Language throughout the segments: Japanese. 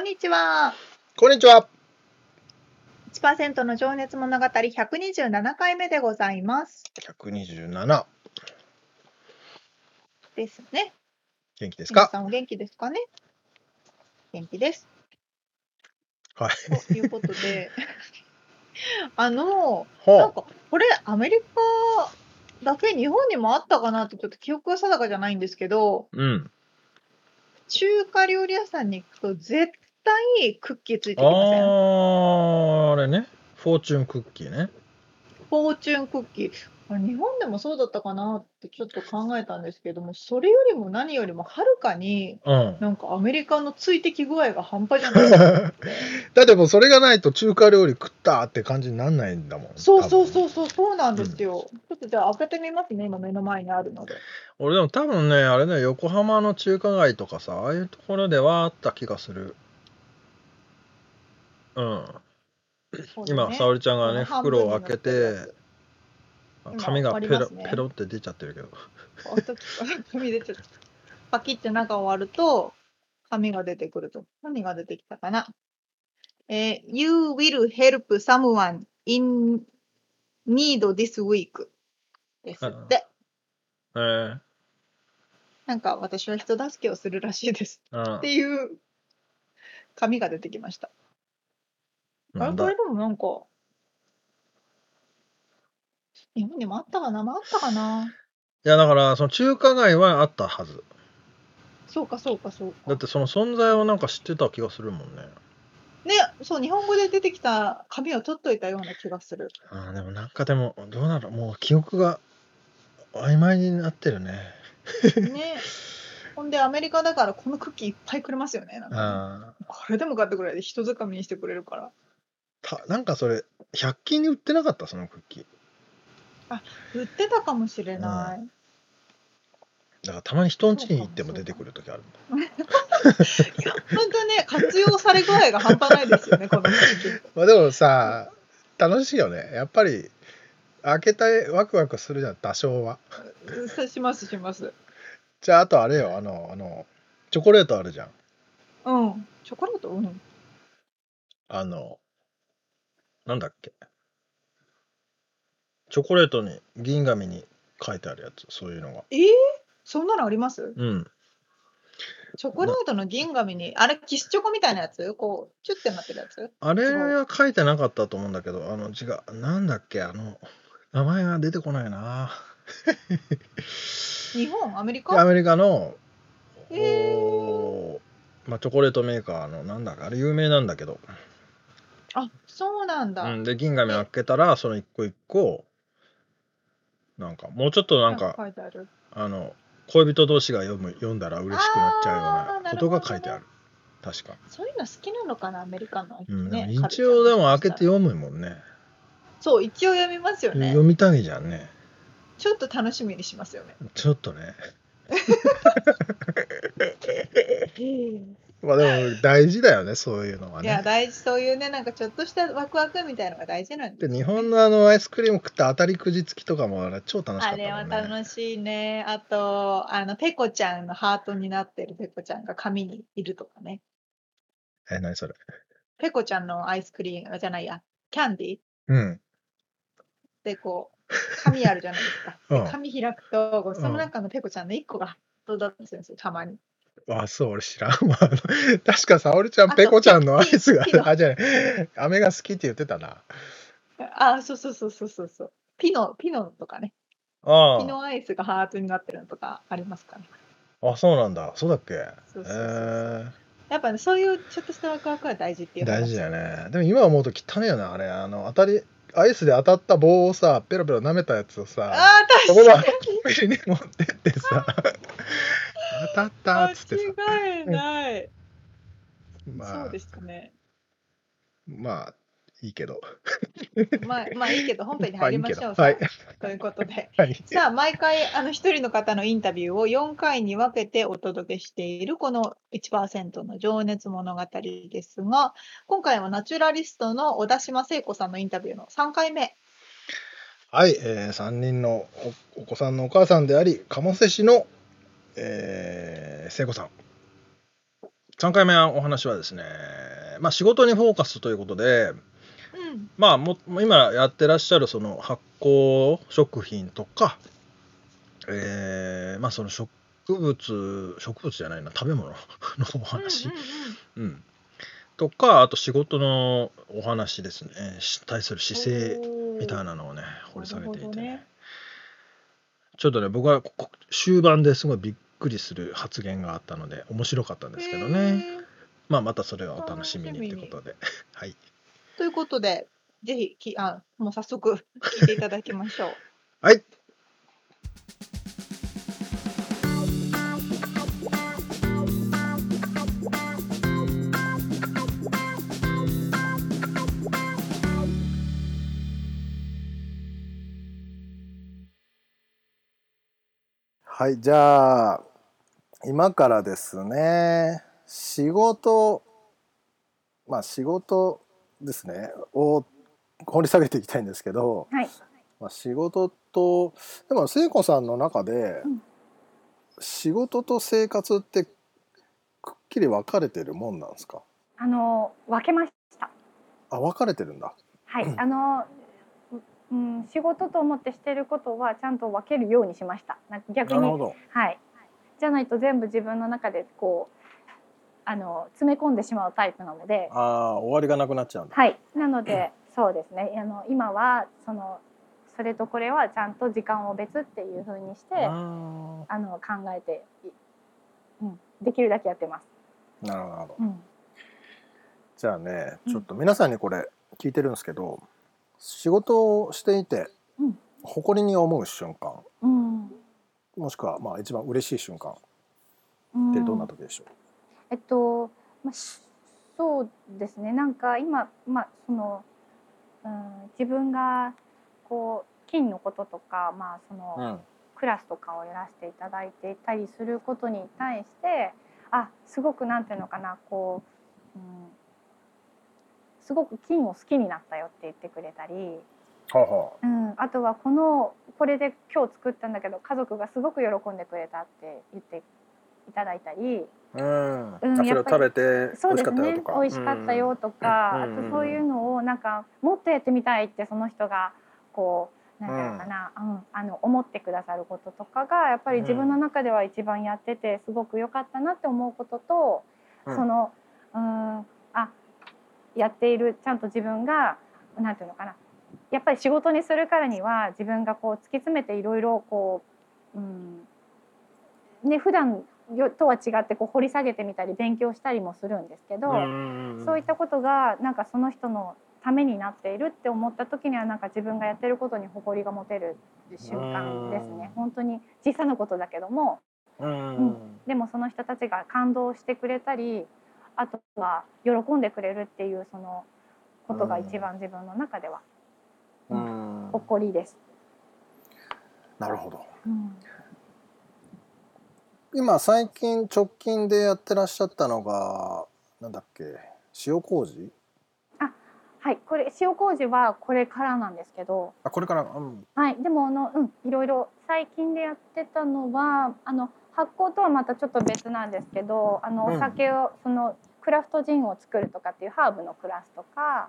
んにちはこんにちは。1%の情熱物語127回目でございます127。ですね元気ですか？皆さんお元気ですかね？元気ですはい。ということで あのなんはかこれアメリカだけ日本にもあったかなってちょっと記憶が定かじゃないんですけどあ。うん。中華料理屋さんに行くと絶対クッキーついてきあません？ー、あれね。フォーチュンクッキーね。フォーチュンクッキーこれ日本でもそうだったかなってちょっと考えたんですけどもそれよりも何よりもはるかにうん。なんかアメリカのついてき具合が半端じゃない だってもうそれがないと中華料理食ったって感じになんないんだもん。そうそうう。そうそうそうなんですよ、ちょっとじゃあ開けてみますね今目の前にあるので俺でも多分ね、あれね、横浜の中華街とかさ、ああいうところではあった気がする。うん。今、沙織ちゃんがね、袋を開けて紙がペロ,、ペロって出ちゃってるけど。紙出ちゃったパキって中を割ると紙が出てくると。何が出てきたかな？えー You will help someone in need this week ですって。えー、なんか私は人助けをするらしいですうんっていう紙が出てきましたあれこれでもなんか。日本にもあったかな？まああったかな。いやだからその中華街はあったはず。そうかそうかそうか。だってその存在をなんか知ってた気がするもんね。ねそう日本語で出てきた紙を取っといたような気がする。あーでもなんかでもどうなる？もう記憶が曖昧になってるね。ね。ほんでアメリカだからこのクッキーいっぱいくれますよね。なんかね。あー。これでもかってくらいで人づかみにしてくれるからたなんかそれ100均に売ってなかった？そのクッキー。売ってたかもしれない、だからたまに人ん家に行っても出てくる時あるいや本当ね活用され具合が半端ないですよね このクッキーまあでもさ楽しいよね。やっぱり開けたいワクワクするじゃん多少は。しますします。じゃああとあれよあのあのチョコレートあるじゃん。うん。チョコレート？うん。あのなんだっけ？チョコレートに銀紙に書いてあるやつそういうのが。えー、そんなのあります？うん。チョコレートの銀紙にあ。れキスチョコみたいなやつ？こうチュッてなってるやつ？あれは書いてなかったと思うんだけどあの違うなんだっけ？あの名前が出てこないな。日本？アメリアカメリカの、えー。おーまあ、チョコレートメーカーのなんだかあれ有名なんだけど、あそうなんだ、うん、で銀紙開けたらその一個一個なんかもうちょっとなんかあの恋人同士が読む読んだら嬉しくなっちゃうようなことが書いてある。確か、そういうの好きなのかなアメリカの、うんね一応でも開けて読むもんね。そう一応読みますよね。読みたいじゃんね。ちょっと楽しみにしますよね。ちょっとね まあでも大事だよねそういうのはいねや大事そういうねなんかちょっとしたワクワクみたいのが大事なんでね。で日本のあのアイスクリーム食った当たりくじ付きとかもあれ超楽しかあれはったもんね。楽しいね。あとあのペコちゃんのハートになってるペコちゃんが紙にいるとかね。え何それ？ペコちゃんのアイスクリームじゃないやキャンディー？うん。でこう紙あるじゃないですか。うん。で紙開くとその中のペコちゃんの1個がハートだったんですよたまに。あそう俺知らんわ 確か沙織ちゃんペコちゃんのアイスがピピノあじゃない飴が好きって言ってたなあそうそうそうそうそうそう。ピノピノとかね。あ昨日アイスがハートになってるのとかありますかね。あ、あ、そうなんだ。そうだっけ？そうそうそうえやっぱねそういうちょっとしたワクワクは大事っていう大事だよね。でも今思うと汚いよね、あれ。あの、当たり、アイスで当たった棒をさ、ペロペロ舐めたやつをあさ、あそこの確かコンビニに持ってってさ、当たったっつってさ、に間違いない。まあそうで、したね。まあ、いいけど。まあまあいいけど本編に入りましょう。まあいということで。はい。さあ毎回あの一人の方のインタビューを4回に分けてお届けしているこの1%の情熱物語ですが今回はナチュラリストの小田島聖子さんのインタビューの3回目はい、えー、3人のおお子さんのお母さんであり、鴨瀬市の、えー、聖子さん。3回目のお話はですね、まあ、仕事にフォーカスということで、うん。まあ、も今やってらっしゃるその発酵食品とか、えーまあ、その植物植物じゃないな食べ物のお話、うんうんうん。とかあと仕事のお話ですね。し対する姿勢うんみたいなのをね掘り下げていて、ねちょっとね僕は終盤ですごいびっくりする発言があったので面白かったんですけどね、まあ、またそれはお楽しみにということで。はい。ということでぜひきあもう早速聞いていただきましょう。はいはい、じゃあ今からですね。仕事まあ仕事ですね。を掘り下げていきたいんですけど、はい。まあ、仕事とでも聖子さんの中で、うん。仕事と生活ってくっきり分かれてるもんなんですか？あの分けました。あ分かれてるんだ。はい、う んあの、ううん、仕事と思ってしてることはちゃんと分けるようにしました。逆に。はい。じゃないと全部自分の中でこうあの詰め込んでしまうタイプなので、ああ終わりがなくなっちゃうんだ。はい。なので、そうですね。あの今はそのそれとこれはちゃんと時間を別っていう風にして、ああの考えて、いうん、できるだけやってます。ーなるほど。うん。じゃあねうんちょっと皆さんにこれ聞いてるんですけど、仕事をしていてうん。誇りに思う瞬間。うん。もしくはまあ一番嬉しい瞬間。うん。ってどんな時でしょえっと、まあ、しそうですね。なんか今、まあそのうん、自分がこう金のこととか、まあ、そのう、うん。クラスとかをやらせていただいていたりすることに対してあすごくなんていうのかなこう、うん、すごく金を好きになったよって言ってくれたり、はあはうん、あとはこのこれで今日作ったんだけど家族がすごく喜んでくれたって言っていただいたり。あうん、うんあそれを食べて美そうですね味しかったよとか。美味しかったよとか、うん。あとそういうのをなんかもっとやってみたいってその人がこうなんていうのかな、うん。あの思ってくださることとかがやっぱり自分の中では一番やっててすごく良かったなって思うことと、うん。そのうん。あやっているちゃんと自分がなんていうのかな。やっぱり仕事にするからには自分がこう突き詰めていろいろこう、うんね普段よとは違ってこう掘り下げてみたり勉強したりもするんですけど、うんそういったことがなんかその人のためになっているって思った時にはなんか自分がやってることに誇りが持てる瞬間ですね。本当に小さなことだけども。うん。うん。でもその人たちが感動してくれたりあとは喜んでくれるっていうそのことが一番自分の中ではうん。誇りです。なるほど。うん。今最近直近でやってらっしゃったのがなんだっけ？塩麹？はい、これ塩麹はこれからなんですけど、あこれから、うん、はい、でもあのうん。いろいろ最近でやってたのはあの発酵とはまたちょっと別なんですけど、あのうん。お酒を、そのクラフトジンを作るとかっていうハーブのクラスとか。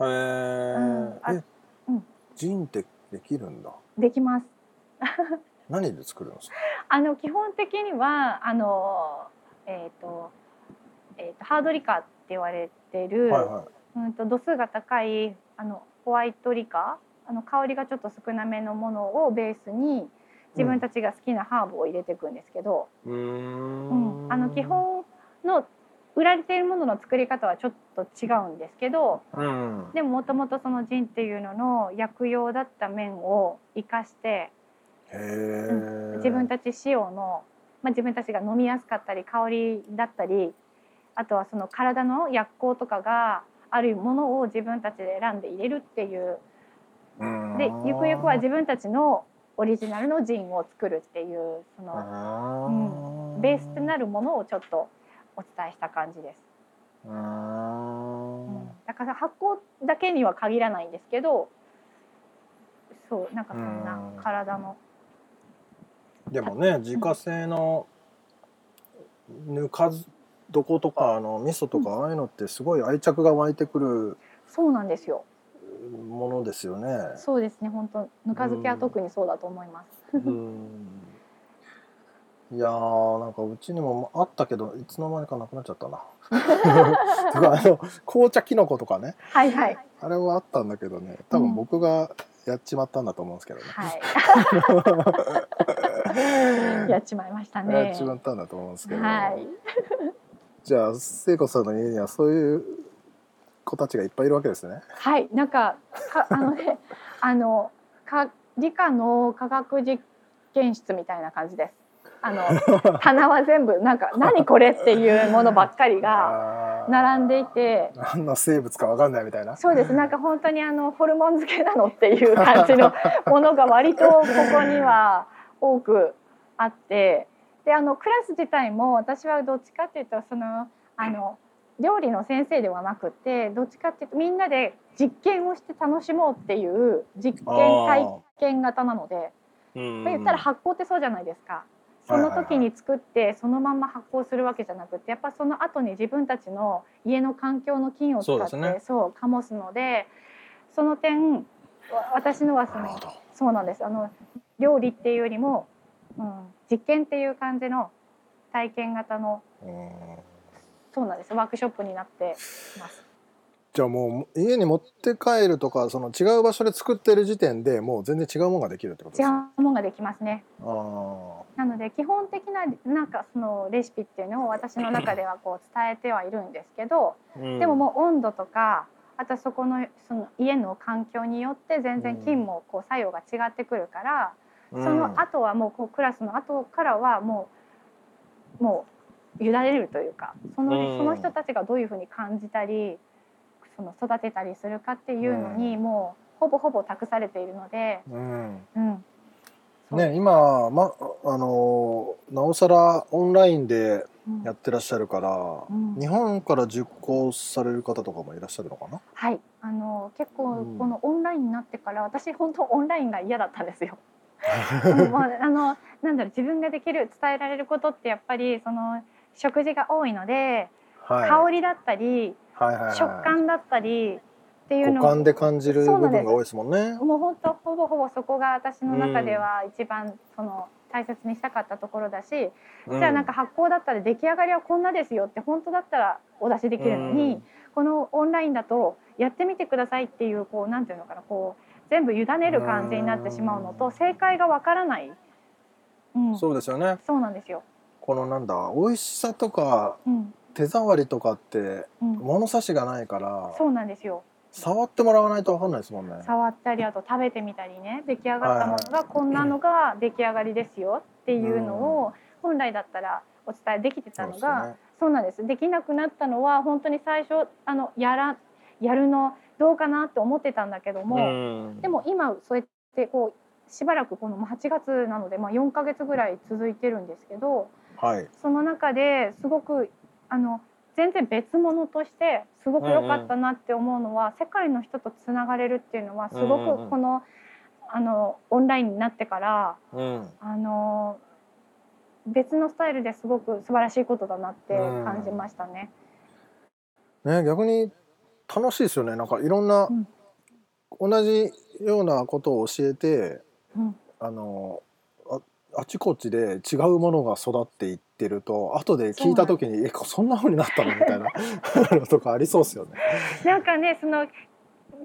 へえ、うん。ジンってできるんだできます。何で作るんですか？あの基本的にはあのえっ、とえっ、とハードリカーって言われてる、はいはい。うんと度数が高いあのホワイトリカあの香りがちょっと少なめのものをベースに自分たちが好きなハーブを入れていくんですけど、うーうんん。あの基本の売られているものの作り方はちょっと違うんですけどうん。でももともとそのジンっていうのの薬用だった面を生かしてへえ自分たち仕様の、まあ、自分たちが飲みやすかったり香りだったりあとはその体の薬効とかがあるものを自分たちで選んで入れるっていう。でゆくゆくは自分たちのオリジナルのジンを作るっていうそのベースとなるものをちょっとお伝えした感じです。うーん。だから発酵だけには限らないんですけどそうなんかそんなうん。体の。でもね自家製のぬか床とかあの味噌とかああいうのってすごい愛着が湧いてくるそうなんですよ。ものですよね。そうですね本当ぬか漬けは特にそうだと思います。うんいやーなんかうちにもあったけどいつの間にかなくなっちゃったな。とかあの紅茶きのことかねはいはいあれはあったんだけどね多分僕がやっちまったんだと思うんですけどね。はい やっちまいましたね。やっちまったんだと思うんですけど、はいじゃあ聖子さんの家にはそういう子たちがいっぱいいるわけですね。はいなんかかあのねあのか理科の科学実験室みたいな感じです。あの棚は全部なんか 何これっていうものばっかりが並んでいて。何の生物かわかんないみたいな。そうですなんか本当にあのホルモン漬けなのっていう感じの ものが割とここには多くあってであのクラス自体も私はどっちかっていうとそのあの料理の先生ではなくてどっちかっていうとみんなで実験をして楽しもうっていう実験体験型なのでうん言ったら発酵ってそうじゃないですか。その時に作ってそのまま発酵するわけじゃなくてやっぱその後に自分たちの家の環境の菌を使ってそうねそう醸すのでその点わ私のはその。そうなんですあの料理っていうよりも、うん、実験っていう感じの体験型のうんそうなんですワークショップになってます。じゃあもう家に持って帰るとかその違う場所で作ってる時点でもう全然違うものができるってことで違すね。うものができますね。あなので基本的ななんかそのレシピっていうのを私の中ではこう伝えてはいるんですけど、ーでももう温度とかあとそこのその家の環境によって全然菌もこう作用が違ってくるから、うん。その後はもうこうクラスの後からはもうもう委ねるというかその,、うん。その人たちがどういうふうに感じたりその育てたりするかっていうのに、もうほぼほぼ託されているので、うんね今まあのなおさらオンラインでうんやってらっしゃるから、ん日本から受講される方とかもいらっしゃるのかな？はいあの結構うんこのオンラインになってから私本当オンラインが嫌だったんですよ。もうあのなんだろう自分ができる伝えられることってやっぱりその食事が多いので、はい。香りだったりはいはいはい食感だったりっていうの五感で感じる部分が多いですもんね。もう本当ほぼほぼそこが私の中では一番その大切にしたかったところだし、うじゃあなんか発酵だったら出来上がりはこんなですよって本当だったらお出しできるのに、このオンラインだとやってみてくださいっていうこうなんていうのかなこう全部委ねる感じになってしまうのとうん。正解がわからない、うん、そうそうですよね。なんですよ。このなんだ美味しさとかうん。手触りとかってうん、物差しがないから。そうなんですよ。触ってもらわないとわかんないですもんね。触ったりあと食べてみたりね。出来上がったものがこんなのが出来上がりですよ。っていうのを本来だったらお伝えできてたのがそうなんです。できなくなったのは本当に最初あのやらやるのどうかなって思ってたんだけども、うん。でも今そうやってこうしばらくこのまあ8月なのでまあ4ヶ月ぐらい続いてるんですけどはい。その中ですごくあの全然別物としてすごく良かったなって思うのは、世界の人とつながれるっていうのはすごうんうんうん。くこの,、あのオンラインになってからうん。あの別のスタイルですごく素晴らしいことだなって感じましたね。ね逆に楽しいですよね。なんかいろんな、うん。同じようなことを教えてうん。あのああちこちで違うものが育っていってると後で聞いた時に「え そんな風になったの?」みたいなの とかありそうですよね。なんかねその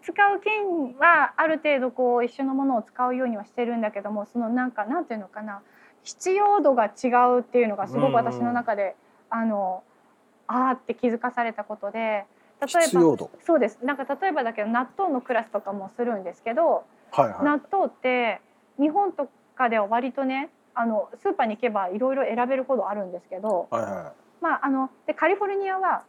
使う菌はある程度こう一緒のものを使うようにはしてるんだけどもそのなんかなんていうのかな必要度が違うっていうのがすごく私の中で、あのあーって気づかされたことで例えばそうです。なんか例えばだけど納豆のクラスとかもするんですけど、はいはい。納豆って日本とかでは割とねあのスーパーに行けばいろいろ選べるほどあるんですけど、はいはまあ、あのでカリフォルニアは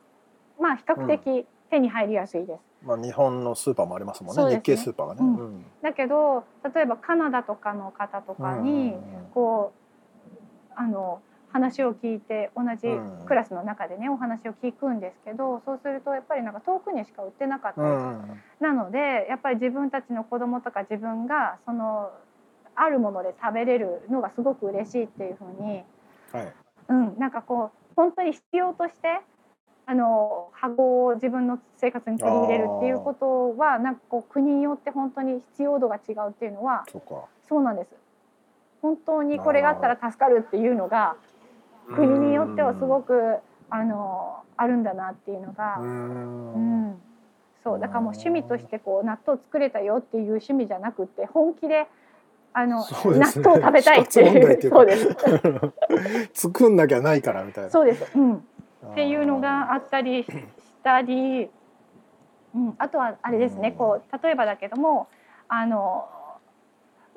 まあ比較的手に入りやすいです。いまあ日本のスーパーもありますもんね。ね。日系スーパーがね。うん。うん。だけど例えばカナダとかの方とかに、うん。うんうんこうあの話を聞いて同じうん。クラスの中でねお話を聞くんですけどそうするとやっぱりなんか遠くにしか売ってなかった。なのでやっぱり自分たちの子供とか自分がそのあるもので食べれるのがすごく嬉しいっていうふうに、はい。うん、なんかこう本当に必要としてあの箱を自分の生活に取り入れるっていうことはなんかこう国によって本当に必要度が違うっていうのはそうか。そうなんです。本当にこれがあったら助かるっていうのが国によってはすごくあのあるんだなっていうのがう、うん。ん、そうだからもう趣味としてこう納豆作れたよっていう趣味じゃなくて本気であの、ね。納豆食べたいっていう。そうです。作んなきゃないからみたいな。そうです、うん、っっていうのがあったりしたり、うん、あとはあれですね。うん。こう例えばだけどもあの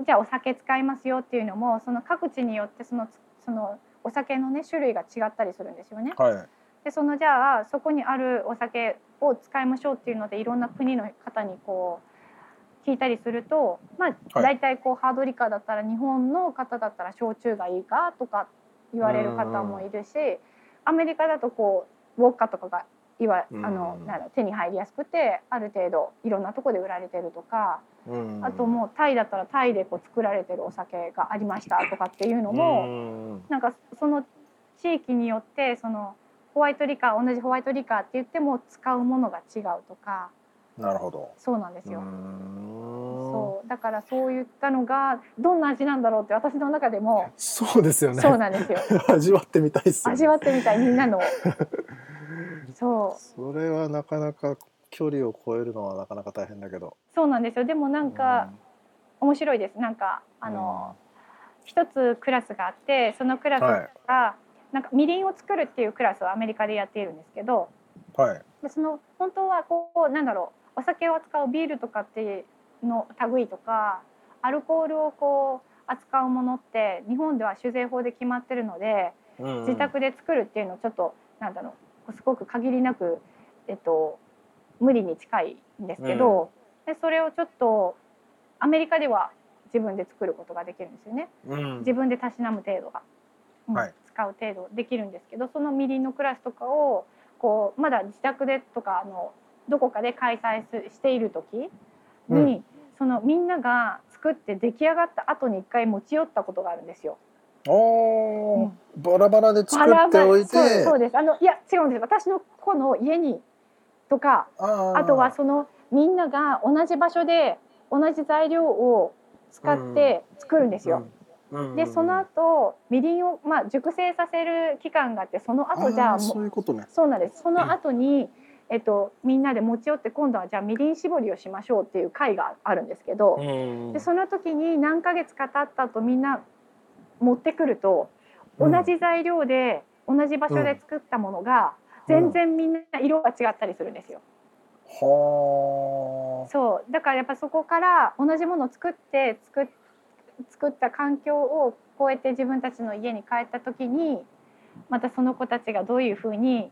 じゃあお酒使いますよっていうのもその各地によってそのそのお酒のね種類が違ったりするんですよね。はい。でそのじゃあそこにあるお酒を使いましょうっていうのでいろんな国の方にこう聞いたりするとまあはい。大体こうハードリカーだったら日本の方だったら焼酎がいいかとか言われる方もいるしアメリカだとこうウォッカとかがいわあのうんなんだ手に入りやすくてある程度いろんなとこで売られてるとかうん。あともうタイだったらタイでこう作られてるお酒がありましたとかっていうのも。うん。なんかその地域によってそのホワイトリカー同じホワイトリカーって言っても使うものが違うとかなるほど。そうなんですよ。そう。だからそういったのがどんな味なんだろうって私の中でもそうですよね。そうなんですよ。味わってみたいですよね。味わってみたいみんなの。そう。それはなかなか距離を超えるのはなかなか大変だけど。そうなんですよ。でもなんか面白いです。なんかあの一つクラスがあってそのクラスがなんかみりんを作るっていうクラスをアメリカでやっているんですけどうんはい。でその本当はこうなんだろうお酒を扱うビールとかっていうの類とかアルコールをこう扱うものって日本では酒税法で決まってるので自宅で作るっていうのをちょっとなんだろうすごく限りなく、えっと、無理に近いんですけど、でそれをちょっとアメリカでは自分で作ることができるんですよね。うん。自分でたしなむ程度が、うんはい。使う程度できるんですけどそのみりんのクラスとかをこうまだ自宅でとかあのどこかで開催すしている時に、うん。そのみんなが作って出来上がった後に一回持ち寄ったことがあるんですよ。おー。バラバラで作っておいて。そうそうです。あのいや違うんです。私の子の家にとかあとはそのみんなが同じ場所で同じ材料を使って作るんですよ。うん。うん。でその後みりんを、まあ、熟成させる期間があってその後じゃあそもういうことね。そうなんです。その後に、えっと、みんなで持ち寄って今度はじゃあみりん絞りをしましょうっていう会があるんですけど、うんでその時に何ヶ月か経った後みんな持ってくると同うんじ材料で同じ場所で作ったものが全然みんな色が違ったりするんですよ。はそう。だからやっぱそこから同じものを作って作っ作った環境を超えて自分たちの家に帰った時にまたその子たちがどういうふうに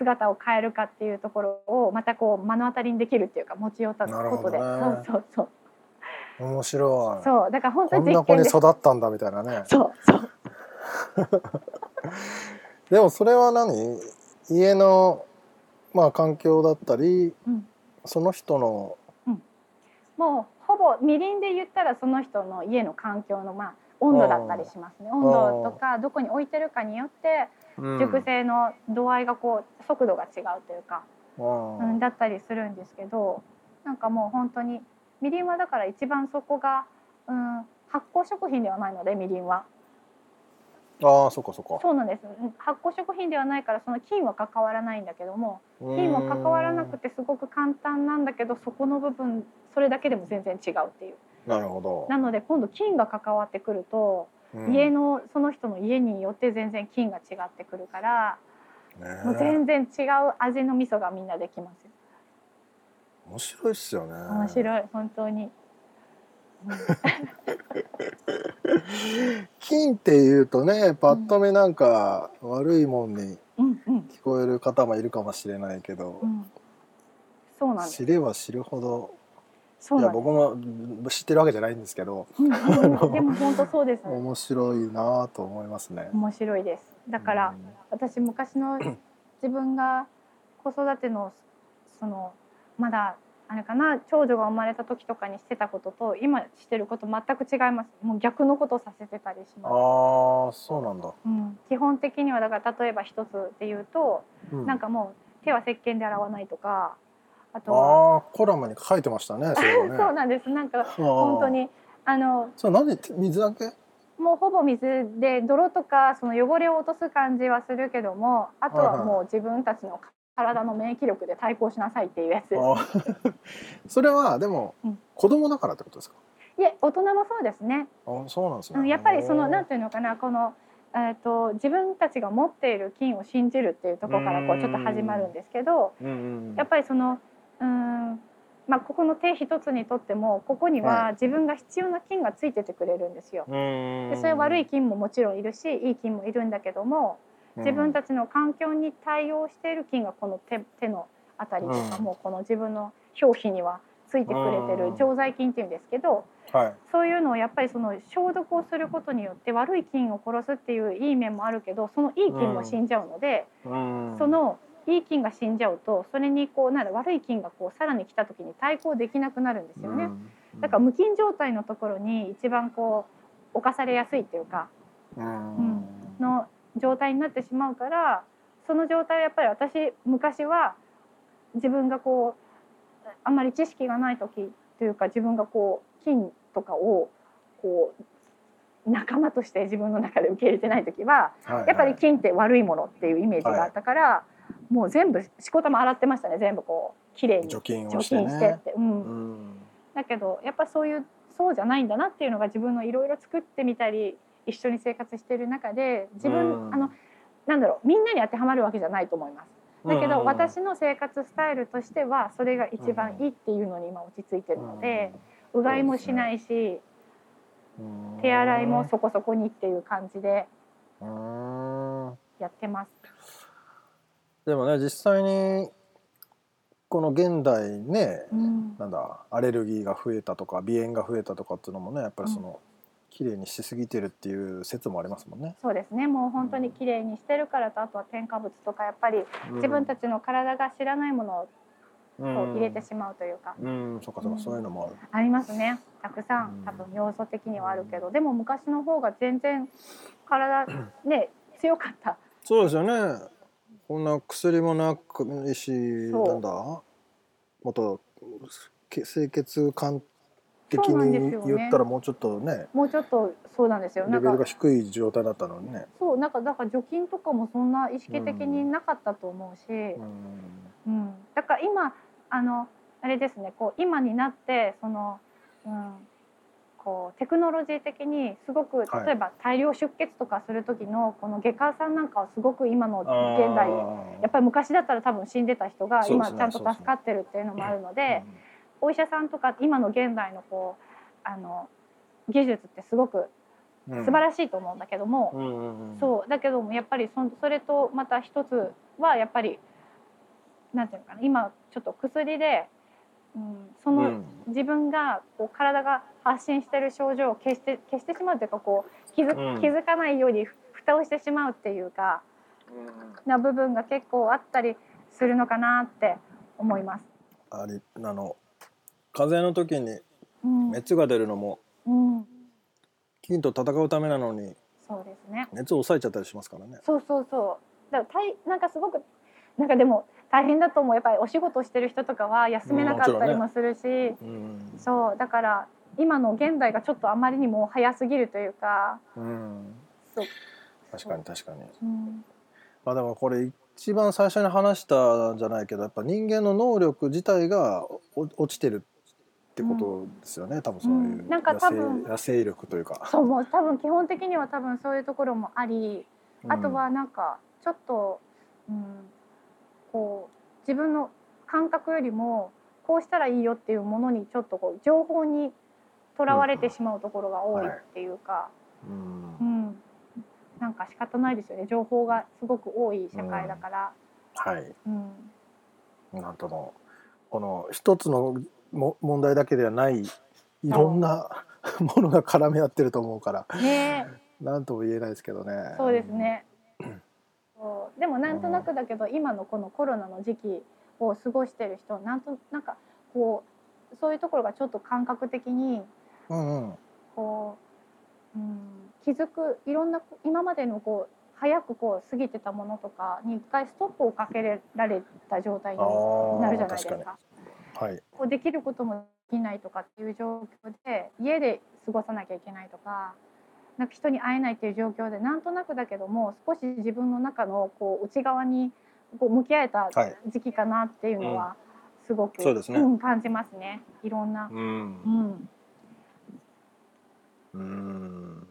姿を変えるかっていうところをまたこう目の当たりにできるっていうか持ち寄ったことで、ねそうそう。あ面白い。そう。そうだから本当こんな子に育ったんだみたいなね。そうそう。でもそれは何？家のまあ環境だったり、うん。その人のもうほぼみりんで言ったらその人の家の環境のまあ温度だったりしますね。温度とかどこに置いてるかによって熟成の度合いがこう速度が違うというか、うんうん、だったりするんですけどなんかもう本当にみりんはだから一番そこが、うん、発酵食品ではないのでみりんは。ああそっかそっか。そうなんです。うん発酵食品ではないからその菌は関わらないんだけども菌も関わらなくてすごく簡単なんだけどそこの部分それだけでも全然違うっていう。なるほど。なので今度菌が関わってくると、うん家のその人の家によって全然菌が違ってくるから、ね。もう全然違う味の味噌がみんなできますよ。面白いっすよね。面白い本当に、金っていうとねパッと見なんか悪いもんにうんうん。聞こえる方もいるかもしれないけどう、ん、そうなんです。知れば知るほどいや僕も知ってるわけじゃないんですけどうんうん。でも本当そうです。面白いなと思いますね。面白いです。だから、私昔の自分が子育てのそのまだあれかな長女が生まれた時とかにしてたことと今してること全く違います。もう逆のことをさせてたりしああます、そうなんだ。うん、基本的にはだから例えば一つで言うと、うん。なんかもう手は石鹸で洗わないとかあとはああコラムに書いてましたね。そねそうなんですなんか本本当。にあのそれ何水だけ？もうほぼ水で泥とかその汚れを落とす感じはするけどもあとはもう自分たちの体の免疫力で対抗しなさいっていうやつ それはでもうん子供だからってことですか？いえ大人もそうですね。あそうなんですね。うんやっぱりそのなんてていうのかなこのえー、と自分たちが持っている菌を信じるっていうところからこうちょっと始まるんですけどうんうんやっぱりそのうーん。まあここの手一つにとってもここにはは自分が必要な菌がついててくれるんですよ。うん。でそういう悪い菌ももちろんいるしいい菌もいるんだけども自分たちの環境に対応している菌がこの手手のあたりとかうん。もこの自分の表皮にはついてくれてる常在菌っていうんですけどはい。そういうのをやっぱりその消毒をすることによって悪い菌を殺すっていういい面もあるけどそのいい菌も死んじゃうので、うん。そのいい菌が死んじゃうとそれにこうなる悪い菌がこうさらに来た時に対抗できなくなるんですよね。うんだから無菌状態のところに一番こう侵されやすいっていうかうんの状態になってしまうからその状態はやっぱり私昔は自分がこうあんまり知識がない時というか自分がこう菌とかをこう仲間として自分の中で受け入れてない時ははいやっぱり菌って悪いものっていうイメージがあったから、もう全部しこたま洗ってましたね全部こう綺麗に。除菌してね。って。うん。うん。だけどやっぱそういうそうじゃないんだなっていうのが自分のいろいろ作ってみたり一緒に生活してる中で自分、うん。あのなんだろうみんなに当てはまるわけじゃないと思います。だけど、私の生活スタイルとしてはそれが一番いいっていうのに今落ち着いてるので、うがいもしないし、うん手洗いもそこそこにっていう感じでうん。やってます。でもね実際にこの現代ね、うん。なんだアレルギーが増えたとか鼻炎が増えたとかっていうのもねやっぱりその、綺麗にしすぎてるっていう説もありますもんね。そうですね。もう本当に綺麗にしてるからとあとは添加物とかやっぱり自分たちの体が知らないものをこう入れてしまうというか、うん、うん、そうかそうか、うん。そういうのもある。ありますね。たくさうんん。多分要素的にはあるけど。でも昔の方が全然体ね 強かった。そうですよね。こんな薬もなくいいし、なんだ、もっとけ清潔感的に言ったらもうちょっとね、もうちょっとそうなんですよ。レベルが低い状態だったのにね。そうなんかだから除菌とかもそんな意識的になかったと思うし、うん。うん。だから今あのあれですねこう今になってその、うん、こうテクノロジー的にすごくはい。例えば大量出血とかする時のこの外科さんなんかはすごく今の現代やっぱり昔だったら多分死んでた人が今ちゃんと助かってるっていうのもあるので、お医者さんとか今の現代のこうあの技術ってすごく素素晴らしいと思うんだけども、そうだけどもやっぱりそそれとまた一つはやっぱりなんていうのかな今ちょっと薬で、うん、その、うん。自分がこう体が発信してる症状を消して消してしまうというかこう気づ,、うん気づかないようにふ蓋をしてしまうっていうかな部分が結構あったりするのかなって思います。ありあの風邪の時にうん熱が出るのもうん、菌と戦うためなのにそうですね。熱を抑えちゃったりしますからね。そうそうそう。だから大なんかすごくなんかでも大変だと思う。やっぱりお仕事してる人とかは休めなかったりもするし、うんそうだから今の現代がちょっとあまりにも早すぎるというか、うん。そう。確かに確かに。うん。まあでもこれ一番最初に話したんじゃないけどやっぱ人間の能力自体がお落ちてるってことですよね、多分そういううん。なんか野多分。生野生力というか。そうもう多分基本的には多分そういうところもあり、あとはなんかちょっと、うん、こう自分の感覚よりもこうしたらいいよっていうものにちょっとこう情報にとらわれてしまうところが多いっていうか、うん、うん。うん、なんか仕方ないですよね。情報がすごく多い社会だから。はい。うん。なんともこの一つのも問題だけではないいろんなものが絡み合ってると思うから。ね。なんとも言えないですけどね。そうですね。そう。でもなんとなくだけど今のこのコロナの時期を過ごしてる人なんとなんかこうそういうところがちょっと感覚的にうんうん。こう、うん、気づくいろんな今までのこう早くこう過ぎてたものとかに一回ストップをかけられた状態になるじゃないですあー確か。はい。こうできることもできないとかっていう状況で家で過ごさなきゃいけないとかなんか人に会えないっていう状況でなんとなくだけども少し自分の中のこう内側にこう向き合えたはい。時期かなっていうのはすごく、そうですね。ん感じますね。いろんな。うん。うんうん。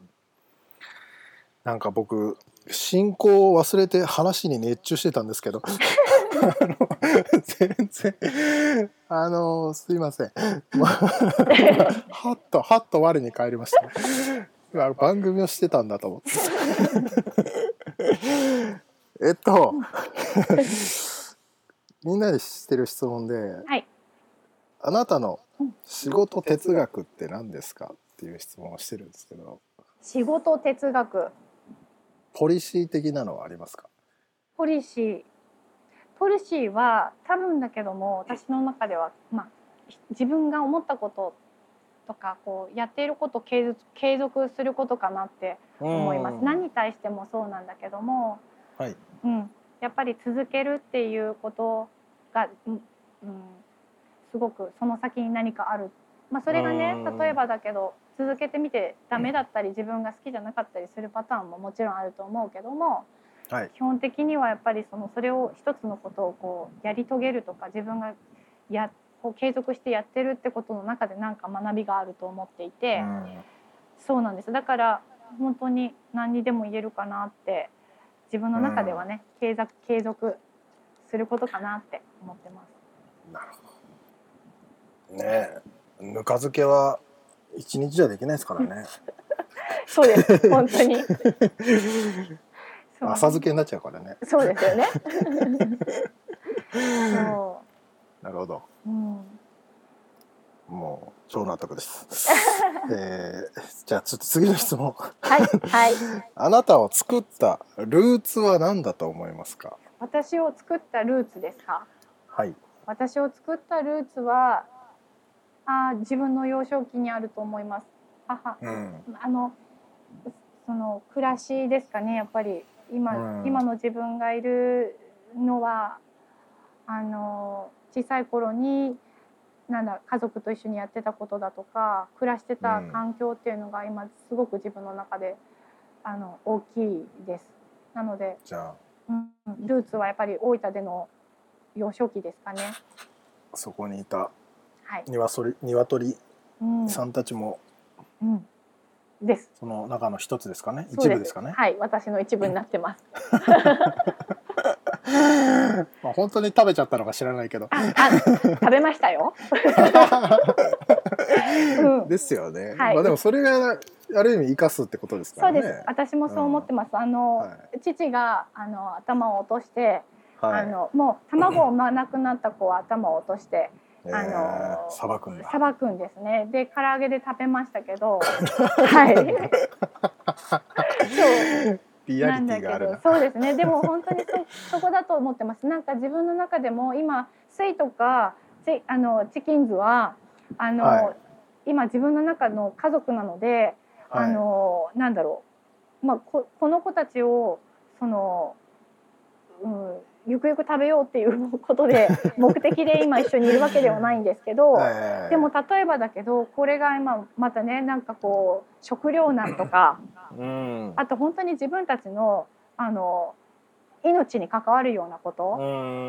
なんか僕進行を忘れて話に熱中してたんですけど。あの全然あのすいません。はっとはっと我に返りました。今番組をしてたんだと思って。えっとみんなにしてる質問で、はい。あなたのうん。仕事哲学って何ですか？っていう質問をしてるんですけど。仕事哲学。ポリシー的なのはありますか？ポリシー。ポリシーは多分だけども私の中では、まあ、自分が思ったこととかこうやっていることを継続継続することかなって思います。何に対してもそうなんだけども、はい。うん、やっぱり続けるっていうことが、うんうん、すごくその先に何かある、まあ、それがねうん。例えばだけど続けてみてダメだったり自分が好きじゃなかったりするパターンももちろんあると思うけどもはい。基本的にはやっぱりそのそれを一つのことをこうやり遂げるとか自分がやこう継続してやってるってことの中で何か学びがあると思っていて。そうなんです。だから本当に何にでも言えるかなって自分の中ではね、継続継続することかなって思ってます。なるほど。ねえぬか漬けは一日じゃできないですからね。そうです。本当に。浅漬けになっちゃうからね。そうですよね。そなるほど。う、うん、もう超納得です、えー、じゃあちょっと次の質問。はいはい。あなたを作ったルーツは何だと思いますか？私を作ったルーツですか？はい。私を作ったルーツはあー自分の幼少期にあると思います。母。うん。あのその暮らしですかねやっぱり。今,、うん。今の自分がいるのはあの小さい頃になんだ家族と一緒にやってたことだとか暮らしてた環境っていうのが今すごく自分の中であの大きいです。なので、じゃうん、ルーツはやっぱり大分での幼少期ですかね。あそこにいたはい。鶏鶏うん、さんたちもうん、です。その中の一つですかね？一部ですかね、はい、私の一部になってます。まあ、本当に食べちゃったのか知らないけど。食べましたよ。うん、ですよね、はい。まあでもそれがある意味生かすってことですからね。そうです。私もそう思ってます。あの、は父があの頭を落として、はい。あのもう卵を産まなくなった子は頭を落として、えーあのさばくんだ。さばくんですね。で唐揚げで食べましたけど、はい。そう。リアリなんだけティがあるそうですね。でも本当にそそこだと思ってます。なんか自分の中でも今スイとかチあのチキンズはあの、はい。今自分の中の家族なので、あはい。のなんだろう、まあ、ここの子たちをその、うん、ゆくゆく食べようっていうことで 目的で今一緒にいるわけではないんですけど、ええでも例えばだけどこれが今またねなんかこう食糧難とかうんあと本当に自分たちのあの命に関わるようなこと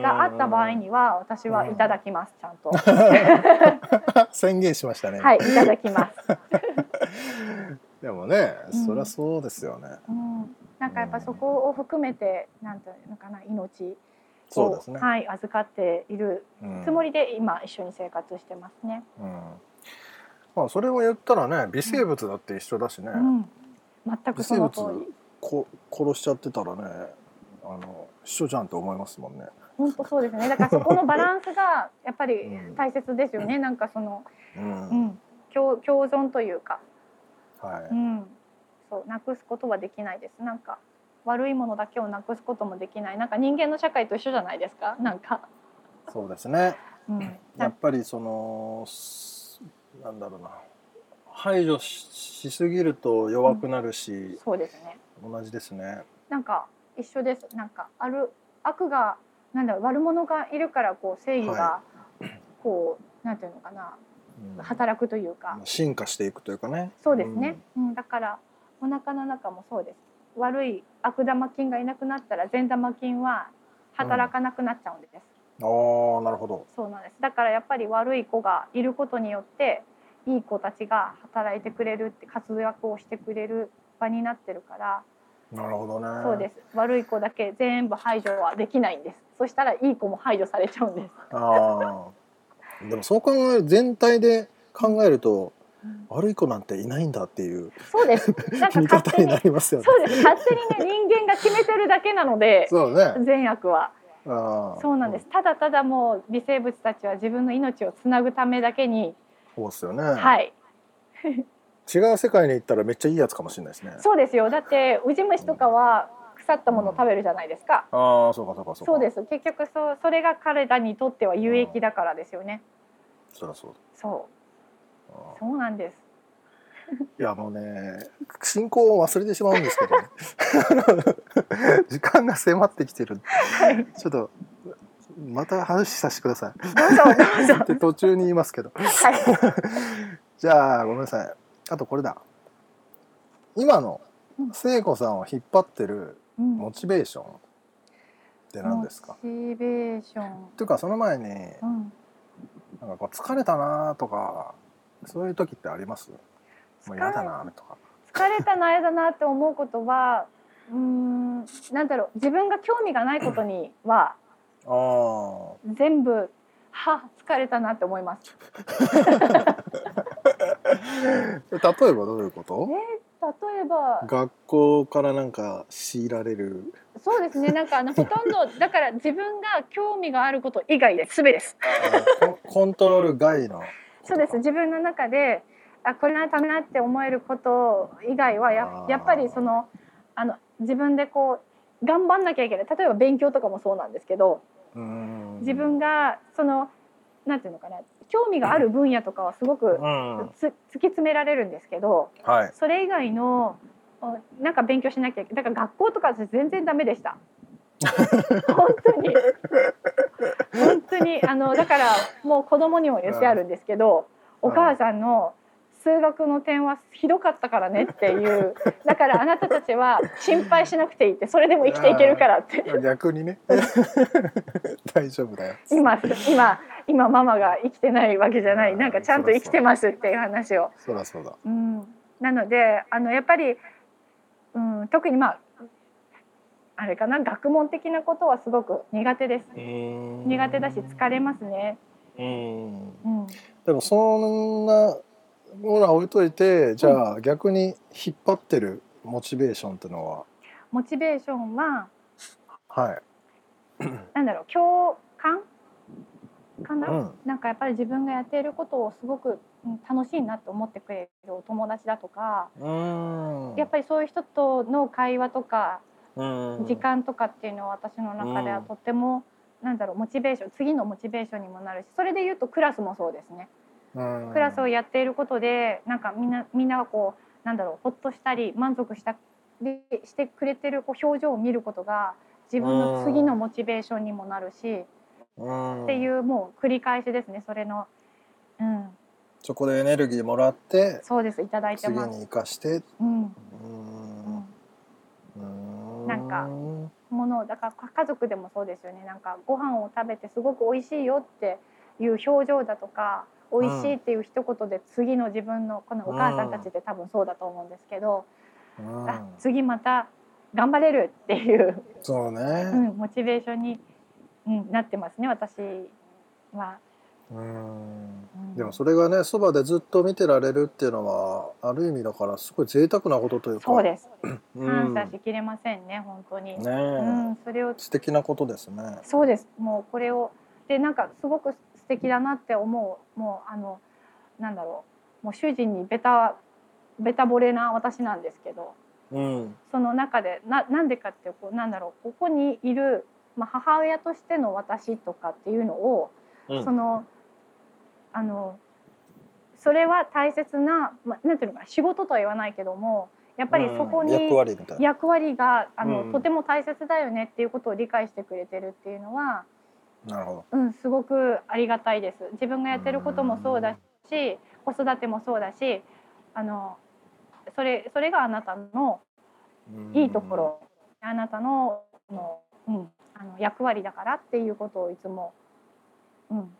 があった場合には私はいただきますちゃんと。宣言しましたね。はいいただきます。でもね、うんそりゃそうですよね。うん、なんかやっぱそこを含めてなんていうのかな命を、そうですね。はい預かっているうんつもりで今一緒に生活してますね。うん。まあそれを言ったらね、微生物だって一緒だしね。うん、全くその通微生物り。こ殺しちゃってたらね、あの一緒じゃんって思いますもんね。本当そうですね。だからそこのバランスがやっぱりうん大切ですよね。なんかその、う。うんん、共共存というか、はい。うん、そうなくすことはできないです。なんか悪いものだけをなくすこともできない。なんか人間の社会と一緒じゃないですか？なんか、そうですね。うん、やっぱりそのすなんだろうな。排除ししすぎると弱くなるし、そうですね。同じですね。なんか一緒です。なんかある悪がなんだろう悪者がいるからこう正義がこう、なんていうのかなうん働くというか、進化していくというかね。そうですね。うん、だからお腹の中もそうです。悪い悪玉菌がいなくなったら善玉菌は働かなくなっちゃうんです。ああ、なるほど。そうなんです。だからやっぱり悪い子がいることによっていい子たちが働いてくれるって活躍をしてくれる場になってるから、なるほどね。そうです。悪い子だけ全部排除はできないんです。そしたらいい子も排除されちゃうんです。ああ。でもそう考える全体で考えると悪い子なんていないんだっていうそうです。なんか見勝手に方になりますよね。そうです。勝手にね人間が決めてるだけなのでそうね。善悪はああそうなんです。。ただただもう微生物たちは自分の命をつなぐためだけに、そうですよね。はい、違う世界に行ったらめっちゃいいやつかもしれないですね。そうですよ。だってウジ虫とかは腐ったものを食べるじゃないですか。ああ、そうかそうかそうか。そうです。結局そうそれが彼らにとっては有益だからですよね。そりゃそうそう、そうなんです。いやもうね、進行を忘れてしまうんですけど、時間が迫ってきてる。ちょっとまた話させてください。って途中に言いますけど。はい。じゃあごめんなさい。あとこれだ。今の聖子さんを引っ張ってるうんモチベーションって何ですか？モチベーション。というかその前にうん。なんかこう疲れたなとかそういう時ってあります？もう嫌だなとか。疲れたなやだなって思うことは、うーん、なんだろう自分が興味がないことにはああ。全部は疲れたなって思います。例えばどういうこと？例えば学校からなんか強いられる？そうですねなんかあのほとんどだから自分が興味があること以外で全てです。あココントロール外の。そうです。自分の中であこれなためなって思えること以外はややっぱりそのあの自分でこう頑張んなきゃいけない。例えば勉強とかもそうなんですけど自分がそのなんていうのかな興味がある分野とかはすごくうん。つ突き詰められるんですけどはい。それ以外のおなんか勉強しなきゃいけない。だから学校とか私全然ダメでした。本当に。本当に。あのだからもう子供にも言ってあるんですけど、うんお母さんの数学の点はひどかったからねっていう。だからあなたたちは心配しなくていいってそれでも生きていけるからって。逆にね。大丈夫だよ。今今今ママが生きてないわけじゃない。なんかちゃんと生きてますっていう話を。そりゃそうだ。うん、なのであのやっぱり、うん、特にまああれかな？学問的なことはすごく苦手です。苦苦手だし疲れますね。うん。うん、でもそんなものは置いといて、じゃあ逆に引っ張ってるモチベーションっていうのは、モチベーションははい。なんだろう共感？かな、うんなんかやっぱり自分がやっていることをすごくうん楽しいなと思ってくれるお友達だとか、うん。やっぱりそういう人との会話とかうん時間とかっていうのは私の中ではとっても、なんだろうモチベーション次のモチベーションにもなるしそれで言うとクラスもそうですね。うん。クラスをやっていることでなんかみんなみんながこうなんだろうほっとしたり満足したりしてくれてるこう表情を見ることが自分の次のモチベーションにもなるし、うん。っていうもう繰り返しですねそれの、うん、そこでエネルギーもらってそうですいただいて次ます。に生かして。うんかものだから家族でもそうですよね。なんかご飯を食べてすごく美味しいよっていう表情だとか美味しいっていう一言で次の自分のこのお母さんたちって多分そうだと思うんですけど、うん。あ次また頑張れるっていう、そうね。うん、モチベーションに、うん、なってますね私は。うん。うんでもそれがねそばでずっと見てられるっていうのはある意味だからすごい贅沢なことというか。そうです。うん。感謝しきれませんね本当に。ねえ、うん、それを。素敵なことですね。そうです。もうこれを。でなんかすごく素敵だなって思うもうあのなんだろう。もう主人にベタベタ惚れな私なんですけど。うん。その中でななんでかってこうなんだろう。ここにいる、まあ、母親としての私とかっていうのを、うん。そのあのそれは大切な、まあ、なんていうのかな仕事とは言わないけどもやっぱりそこに、うん役割があの、うん。とても大切だよねっていうことを理解してくれてるっていうのは、なるほうん、すごくありがたいです。自分がやってることもそうだし子育てもそうだしあのそれそれがあなたのどいいところ、あなたのの、うん、あの役割だからっていうことをいつも、うん、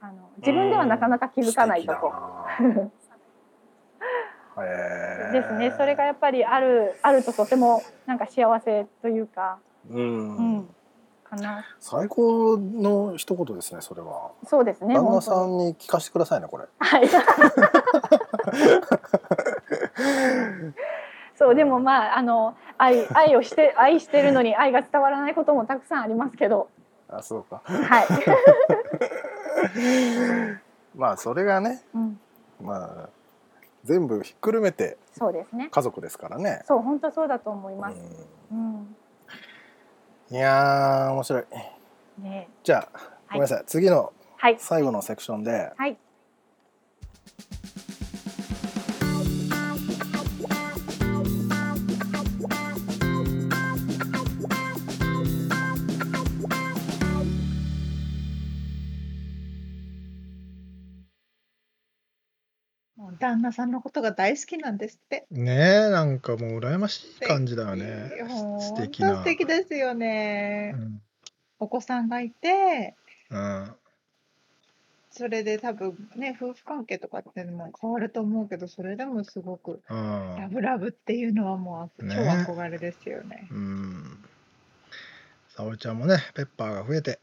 あの自分ではなかなか気づかないとこ。ですね。それがやっぱりあるあるととてもなんか幸せというか、うん、うん、かな。最高の一言ですねそれはそうですね。旦那。さんに聞かせてくださいねこれはい。そうでもまああの愛愛をして愛してるのに愛が伝わらないこともたくさんありますけど、あそうかはい。まあそれがねうん、まあ全部ひっくるめてそうですね。家族ですからね、そう本当そうだと思います。いやー面白いね。じゃあごめんなさい、次のはい。最後のセクションではい。もう旦那さんのことが大好きなんですって。ねえなんかもう羨ましい感じだよね。素素敵な。敵素敵ですよね。うん。お子さんがいて、うん。それで多分ね夫婦関係とかっても変わると思うけど、それでもすごくうん。ラブラブっていうのはもうね超憧れですよね。うん。沙織ちゃんもねペッパーが増えて。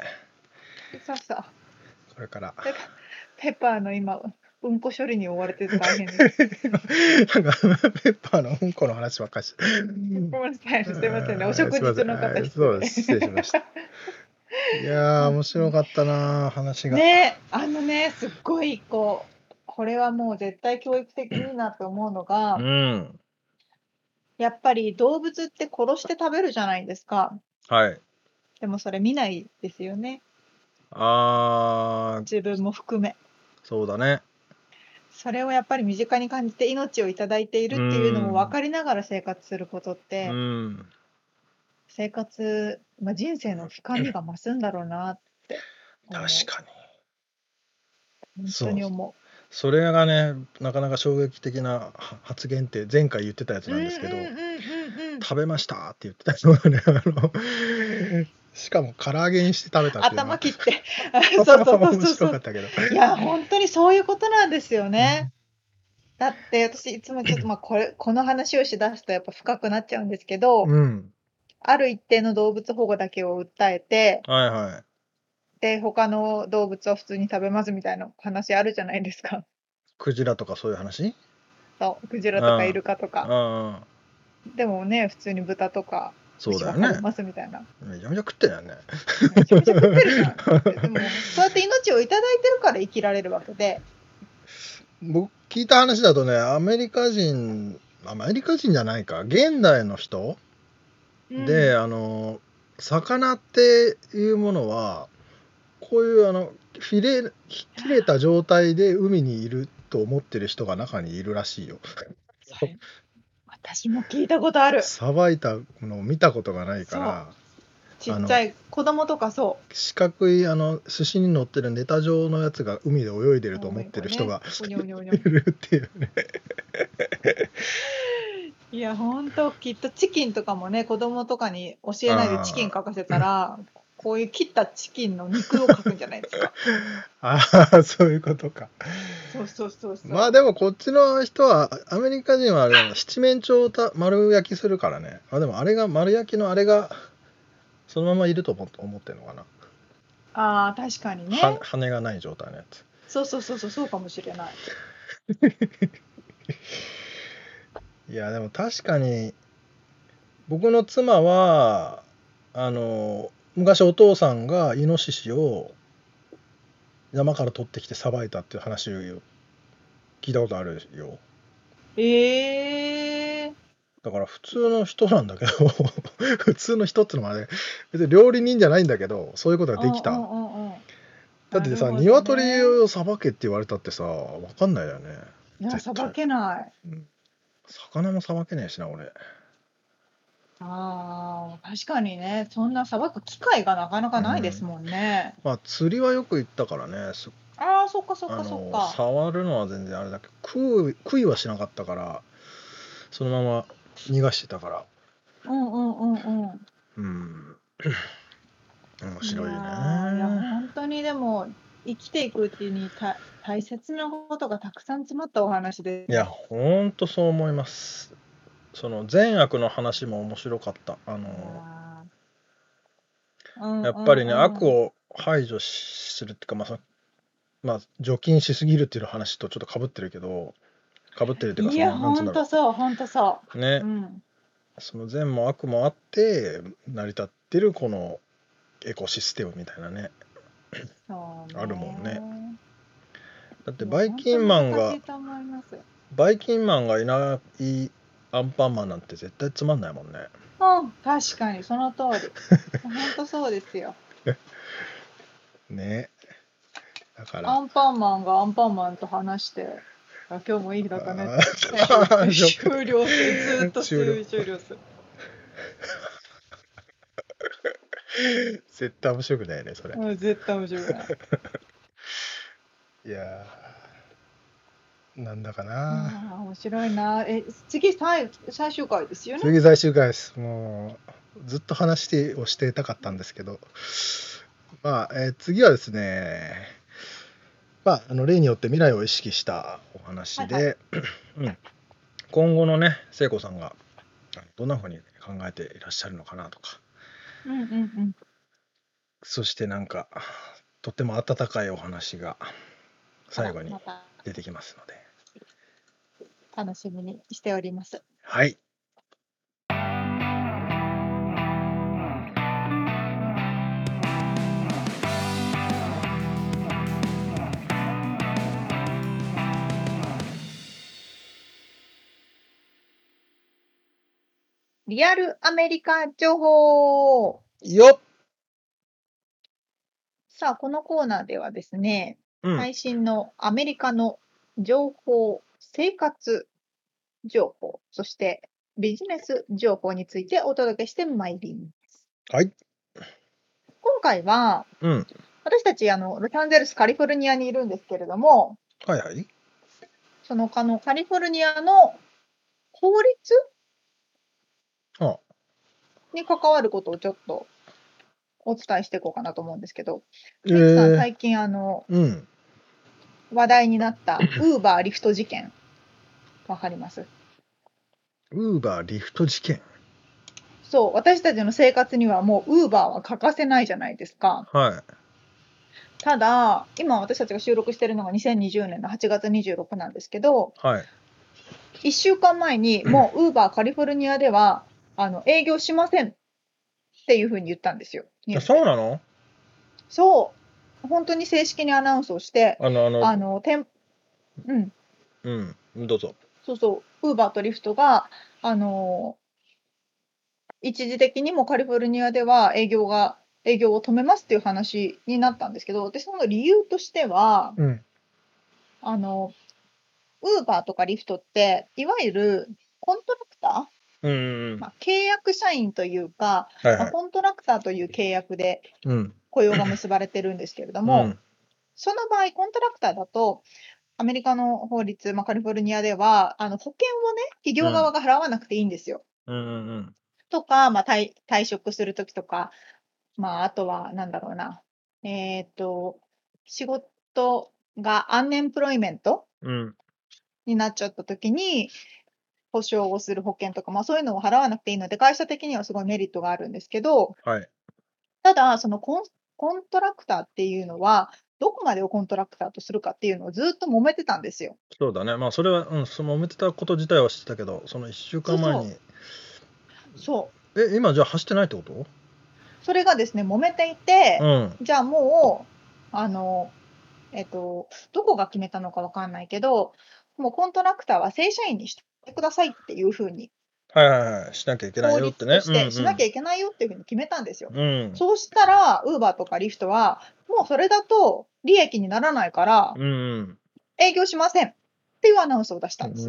そうそう。これから。でペッパーの今うんこ処理に追われてて大変です。なんかペッパーのうんこの話ばっかりして。ごめん。なさい、す。みません。ね。お食事の方はいそうです。失礼しました。いやー面白かったな話が、ねあのねすっごいこうこれはもう絶対教育的にいいなって思うのが、うんやっぱり動物って殺して食べるじゃないですか。はい。でもそれ見ないですよね。あー。自分も含め。そうだねそれをやっぱり身近に感じて命をいただいているっていうのうん。も分かりながら生活することって、うん。生活、まあ、人生の深みが増すんだろうなって確かに。本当に思それがねなかなか衝撃的なは発言って前回言ってたやつう。なんですけど、食べましたって言ってたのがねあのしかも唐揚げにして食べたっていう。頭切って。そうそうそうかったけど。いや本当にそういうことなんですよね。だって私いつもちょっとまあこれこの話をしだすとやっぱ深くなっちゃうんですけど、うん。ある一定の動物保護だけを訴えてはいはい。で他の動物は普通に食べますみたいな話あるじゃないですか。クジラとかそういう話？そう。クジラとかイルカとか。でもね普通に豚とかそうだよねますみたいな。めちゃめちゃ食ってるよねめちゃめちゃ食ってるじゃん。でもそうやって命をいただいてるから生きられるわけで。僕聞いた話だとねアメリカ人アメリカ人じゃないか現代の人、うんであの魚っていうものはこういうあのフィレ切れた状態で海にいると思ってる人が中にいるらしいよ。私も聞いたことある。さばいたのを見たことがないからちっちゃい子供とかそ四角いあの寿司に乗ってるネタ状のやつが海で泳いでると思ってる人がいるっていうね いや本当きっとチキンとかもね子供とかに教えないでチキン書かせたらこういう切ったチキンの肉を書くんじゃないですか。ああそういうことか。そうそうそうそう。まあでもこっちの人はアメリカ人は七面鳥をた丸焼きするからね。あでもあれが丸焼きのあれがそのままいると思っ思ってるのかな、ああ確かにね。は羽がない状態のやつ。そうそうそうそうそうかもしれない。いやでも確かに僕の妻はあの昔お父さんがイノシシを山から取ってきてさばいたっていう話を聞いたことあるよ。ええだから普通の人なんだけど 普通の人ってのもあれ別に料理人じゃないんだけどそういうことができた、だってさ、ね。鶏をさばけって言われたってさわかんないよね。いやさばけない。魚もさばけねえしな俺あー確かにねそんなさばく機会がなかなかないですもんね、まあ釣りはよく行ったからねすああそっかそっかそっか。触るのは全然あれだけど食う食いはしなかったからそのまま逃がしてたから。うんうんうんうん。うん。面白いね。やーいや本当にでも生きていくうちにた大切なことがたくさん詰まったお話でいやほんとそう思いますその善悪の話も面白かった。あのやっぱりね、悪を排除しするっていうかまあまあ除菌しすぎるっていう話とちょっとかぶってるけどかぶってるっていうかいやそのなんつうんだろ本当そう本当そう。ね。う、うん。その善も悪もあって成り立ってるこのエコシステムみたいなね。あるもんね。だってバイキンマンがバイキンマンがいないアンパンマンなんて絶対つまんないもんね。うん確かにその通り。本当そうですよ。ね。だから。アンパンマンがアンパンマンと話してあ今日もいい日だったね。あー終了。するずーっと終了。する 絶対面白くないねそれ、うん絶対面白くない。いやーなんだかあな、ー面白いな。え次最最終回ですよね？次最終回です。もうずっと話をしていたかったんですけど。まあ、えー次はですねまああの例によって未来を意識したお話で、はいはうん、今後のね聖子さんがどんなふうに考えていらっしゃるのかなとか。うんうんうん。そしてなんかとっても温かいお話が最後に出てきますので楽しみにしております。はい。リアルアメリカ情報。よっ、さあこのコーナーではですねうん。最新のアメリカの情報、生活情報、そしてビジネス情報についてお届けしてまいります。はい。今回は、うん。私たちあのロサンゼルス、カリフォルニアにいるんですけれども、はいはい。そのあのカリフォルニアの法律あ。に関わることをちょっとお伝えしていこうかなと思うんですけど、えー、最近あのうん話題になったウーバーリフト事件、わかります？ウーバーリフト事件。そう、私たちの生活にはもうウーバーは欠かせないじゃないですか。はい。ただ、今私たちが収録してるのが2020年の8月26なんですけど、はい。1週間前に もうウーバーカリフォルニアではあの営業しませんっていうふうに言ったんですよ。あそうなの？そう、本当に正式にアナウンスをして、あのあのあの、店うん、うん。どうぞ。そうそう、ウーバーとリフトが、あの一時的にもカリフォルニアでは営業が、営業を止めますっていう話になったんですけど、で、その理由としては、うん。あの、ウーバーとかリフトって、いわゆるコントラクタうんうんまあ、契約社員というか、まあ、はい。はい。コントラクターという契約でうん。雇用が結ばれてるんですけれども、うんその場合、コントラクターだと、アメリカの法律、まあ、カリフォルニアでは、あの保険をね、企業側が払わなくていいんですよ。うんうんとか、まあ、退退職するときとか、まあ、あとは、なんだろうな、えっ、と、仕事がアンエンプロイメントうん。うん。になっちゃったときに、保証をする保険とか、まあ、そういうのを払わなくていいので、会社的にはすごいメリットがあるんですけど、はい。ただ、そのコンコントラクターっていうのは、どこまでをコントラクターとするかっていうのをずっと揉めてたんですよ。そうだね。まあそれは、うん、その揉めてたこと自体は知ってたけど、その1週間前に。そう。え、今じゃあ走ってないってこと？それがですね、揉めていて、うん。じゃあもう、あの、えっと、どこが決めたのかわかんないけど、もうコントラクターは正社員にしてくださいっていうふうに、はいはいはい。しなきゃいけない法よってね。してしなきゃいけないよっていうふうに決めたんですよ。うんうん。そうしたら、ウーバーとかリフトは、もうそれだと利益にならないから、うんうん。営業しませんっていうアナウンスを出したんです。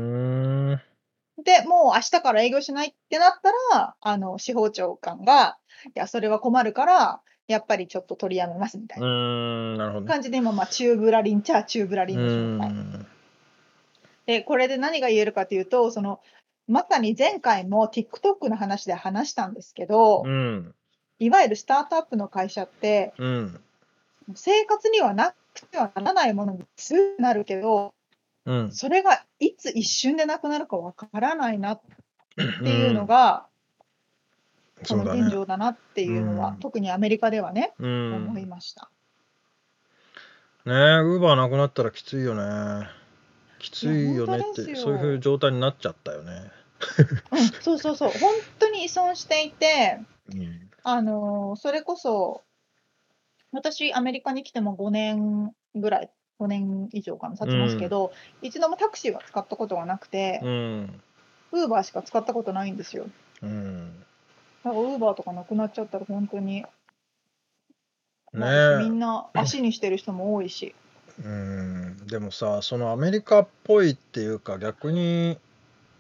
で、もう明日から営業しないってなったら、あの、司法長官が、いや、それは困るから、やっぱりちょっと取りやめますみたいうな。感じで、今、まあ、チューブラリンちゃチューブラリうンの状態。ん。で、これで何が言えるかというと、その、まさに前回も TikTok の話で話したんですけど、うん。いわゆるスタートアップの会社って、うん。生活にはなくてはならないものにすぐなるけど、うん。それがいつ一瞬でなくなるかわからないなっていうのが、その。現状だなっていうのは、うん特にアメリカではね、うん。思いました。ねえ、ウーバーなくなったらきついよね。きついよねって、そういう状態になっちゃったよね。うん、そうそうそう、本当に依存していて、うん。あのーそれこそ、私、アメリカに来ても5年ぐらい、5年以上かな、経ちますけど、一度もタクシーは使ったことがなくて、うん。ウーバーしか使ったことないんですよ。うん。だからウーバーとかなくなっちゃったら本当に、ねまあみえ。んな足にしてる人も多いし。うん。でもさ、そのアメリカっぽいっていうか、逆に、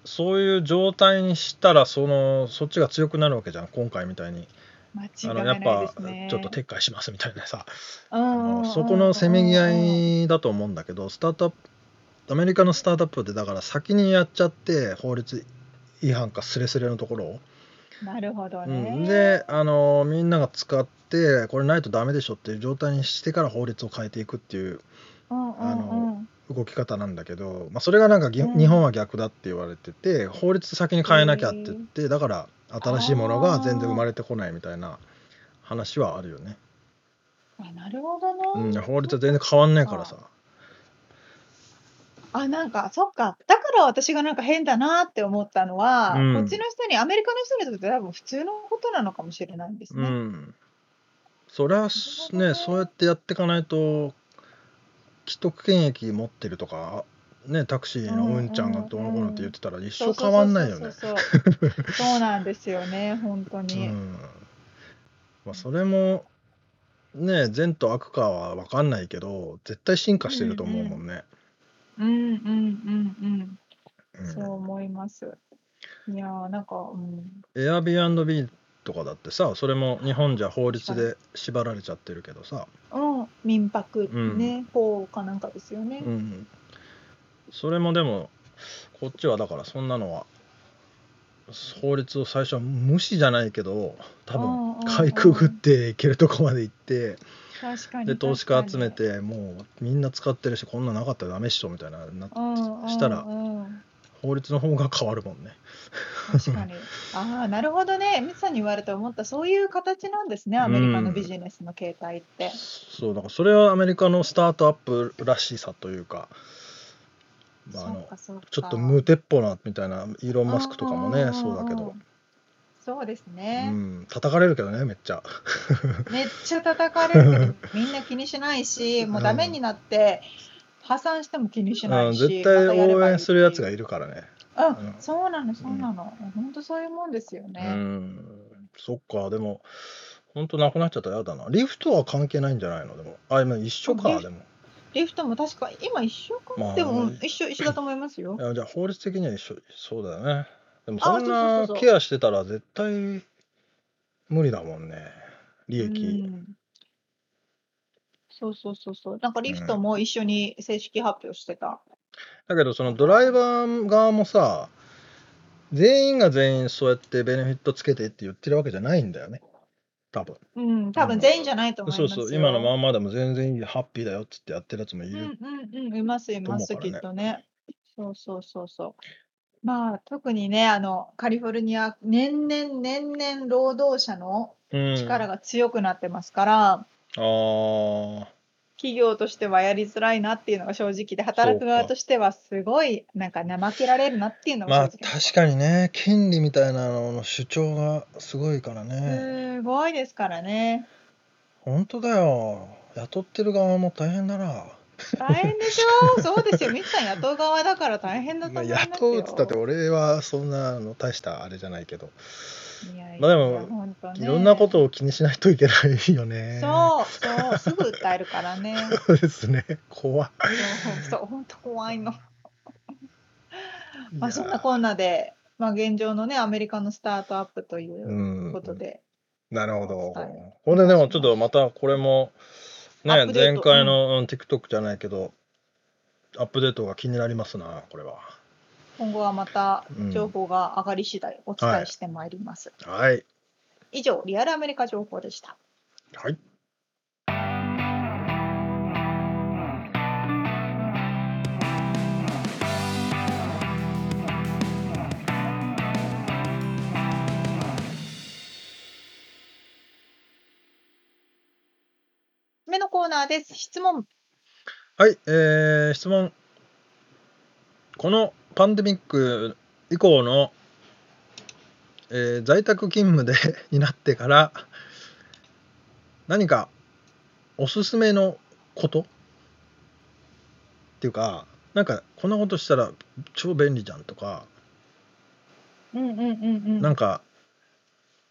そういう状態にしたら、その、そっちが強くなるわけじゃん、今回みたいに。あの、やっぱ。ちょっと撤回しますみたいなさ。あのそこのせめぎ合いだと思うんだけど、スタートアップ、アメリカのスタートアップってだから先にやっちゃって、法律違反かスレスレのところを。なるほどうね。ん、で、あのみんなが使って、これないとダメでしょっていう状態にしてから法律を変えていくっていうあうん動き方なんだけど、まあ、それがなんかぎ、うん日本は逆だって言われてて、法律先に変えなきゃって言って、だから新しいものが全然生まれてこないみたいな話はあるよね。あなるほどな。うん、法律は全然変わんないからさ。あ、なんか、そっか。だから私がなんか変だなって思ったのは、うんこっちの人に、アメリカの人にとって多分普通のことなのかもしれないんですうね。ん。それはすね、そうやってやっていかないと、既得権益持ってるとか、ね、タクシーのうんちゃんがどうのこうのって言ってたら一生変わんないよね。そうなんですよね、本当うに。ん。まあ、それも、ね、善と悪かは分かんないけど、絶対進化してると思うもんね。うんうんうんううん。そう思います。いやー、なんか、うん。Airbnb とかだってさ、それも日本じゃ法律で縛られちゃってるけどさ、うん、民泊ね、法かなんかですよね。うん、それもでもこっちはだからそんなのは法律を最初は無視じゃないけど多うんうんうん分かいくぐっていけるとこまで行って確かに。で投資家集め確てもうみんな使ってるしこんななかったらダメっしょみたいななしたらうん法律の方が変わるもんね。確かに。ああ、なるほどね。ミツさんに言われて思った、そういう形なんですね、アメリカのビジネスの形態って。そうだからそれはアメリカのスタートアップらしさというか、まあ、ちょっと無鉄砲なみたいなイーロン・マスクとかもねんんんそうだけど、そうですうね。ん、叩かれるけどねめっちゃ。めっちゃ叩かれる みんな気にしないし、もうダメになって、破産しても気にしなうん、いし、絶対応援するやつがいるからね。いう。ううんん、そうなの、そうなの。本当そういうもんですようね。ん、そっか、でも、本当なくなっちゃったら嫌だな。リフトは関係ないんじゃないの？でも。あ、今一緒か、でも。リフトも確か、今一緒か、まあでも、うん一緒、一緒だと思いますよい。やじゃあ法律的には一緒、そうだよね。でもそんなケアしてたら絶対無理だもんね利益、うんそうそうそうそう。なんかリフトも一緒に正式発表してた。だけどそのドライバー側もさ全員が全員そうやってベネフィットつけてって言ってるわけじゃないんだよね多分うん、多分全員じゃないと思いますよ。そうそう今のまんまでも全然いいハッピーだよっつってやってるやつもいる、うんうんうん、いますいます、ねっとね。そうそうそうそう。まあ特にね、あのカリフォルニア、年々年々労働者のうん力が強くなってますから、あー企業としてはやりづらいなっていうのが正直で、働く側としてはすごいなんか怠けられるなっていうのがまあ確かにね。権利みたいなのの主張がすごいからね。すごいですからね。本当だよ。雇ってる側も大変だな。大変でしょそうですよ。ミツさん雇う側だから大変だとまあ思いますよ。雇うっつったって俺はそんなの大したあれじゃないけどまあでもね。いろんなことを気にしないといけないよね。そうそうすぐ訴えるからね。そうですね。怖いそう本当怖いの。まあそんなこんなで、まあ現状のねアメリカのスタートアップといううん。ことで、なるほど。はいこれでもちょっとまたこれもね前回の、うん TikTok じゃないけどアップデートが気になりますなこれは。今後はまたうん情報が上がり次第お伝えしてまいります。はい。以上リアルアメリカ情報でした。はい。目のコーナーです。質問。はい、えー、質問。このパンデミック以降の、えー在宅勤務で になってから何かおすすめのこと？っていうかなんかこんなことしたら超便利じゃんとかうんうんうんうん。なんか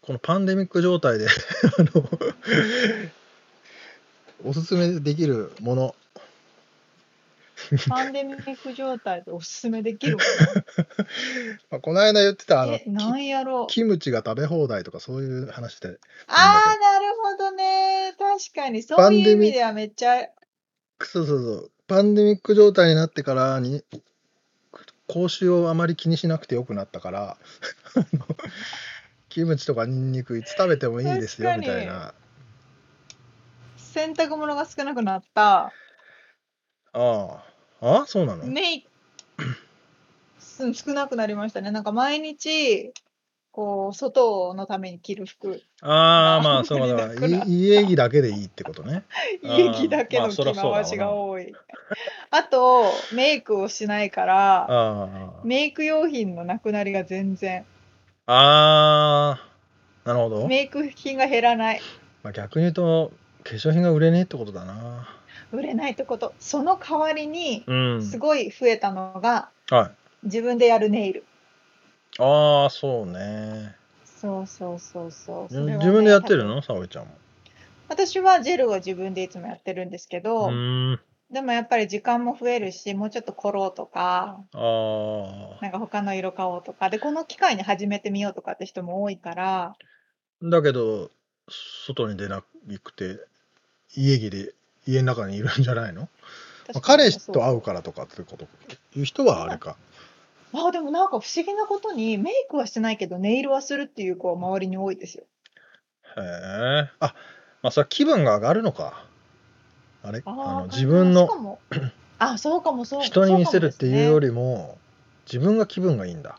このパンデミック状態で あのおすすめできるもの パンデミック状態でおすすめできるも まあこの間言ってたあの。のえ、なんやろ？う。キムチが食べ放題とかそういう話でああ、なるほどね。確かに、そういう意味ではめっちゃ、そうそうそうパンデミック状態になってからに口臭をあまり気にしなくてよくなったからあの キムチとかニンニクいつ食べてもいいですよ確かにみたいな洗濯物が少なくなった。あああそうなの、メイク、少なくなりましたね。なんか毎日、こう、外のために着る服、ああまあそうだ。あんまりなくなったい家着だけでいいってことね。家着だけまあの着回しが多い。あと、メイクをしないから、あメイク用品のなくなりが全然、ああーなるほど、メイク品が減らない。まあ、逆に言うと化粧品が売れねえってことだな売れないってこと。その代わりに、うん。すごい増えたのが、はい。自分でやるネイル。ああそうね。そうそうそうそう。ね自分でやってるの？沙織ちゃんも。私はジェルを自分でいつもやってるんですけうど、でもやっぱり時間も増えるし、もうちょっと凝ろうとか、ああなんか他の色買おうとか、で、この機会に始めてみようとかって人も多いから、だけど外に出なくて家着で家の中にいるんじゃないの、まあ、彼氏と会うからとかってこと？いう人はあれか。あ、でもなんか不思議なことに、メイクはしてないけど、ネイルはするっていう子は周りに多いですよ。へえ。あまあそれは気分が上がるのか。あれ？あのー自分の あ、そうかもそう人に見せるっていうより。りも自分が気分がいいんだ。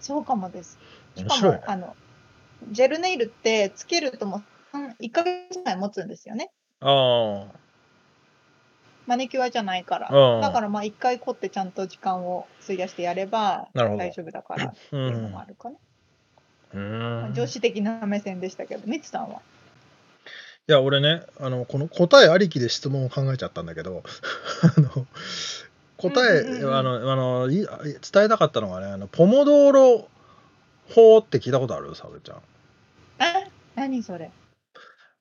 そうかもです。面白いね、もあの、ジェルネイルってつけるともう1ヶ月ぐらい持つんですよね。あマニキュアじゃないから。うん。だからまあ1回凝ってちゃんと時間を費やしてやればなるほど。大丈夫だからっていうのんもあるかな。うーん。女子的な目線でしたけど、ミツさんは？いや俺ねあのこの答えありきで質問を考えちゃったんだけど あの答え、うんうんうんうん。あのあのい伝えたかったのがねあのポモドーロ法って聞いたことある？沙織ちゃん。あ何それ？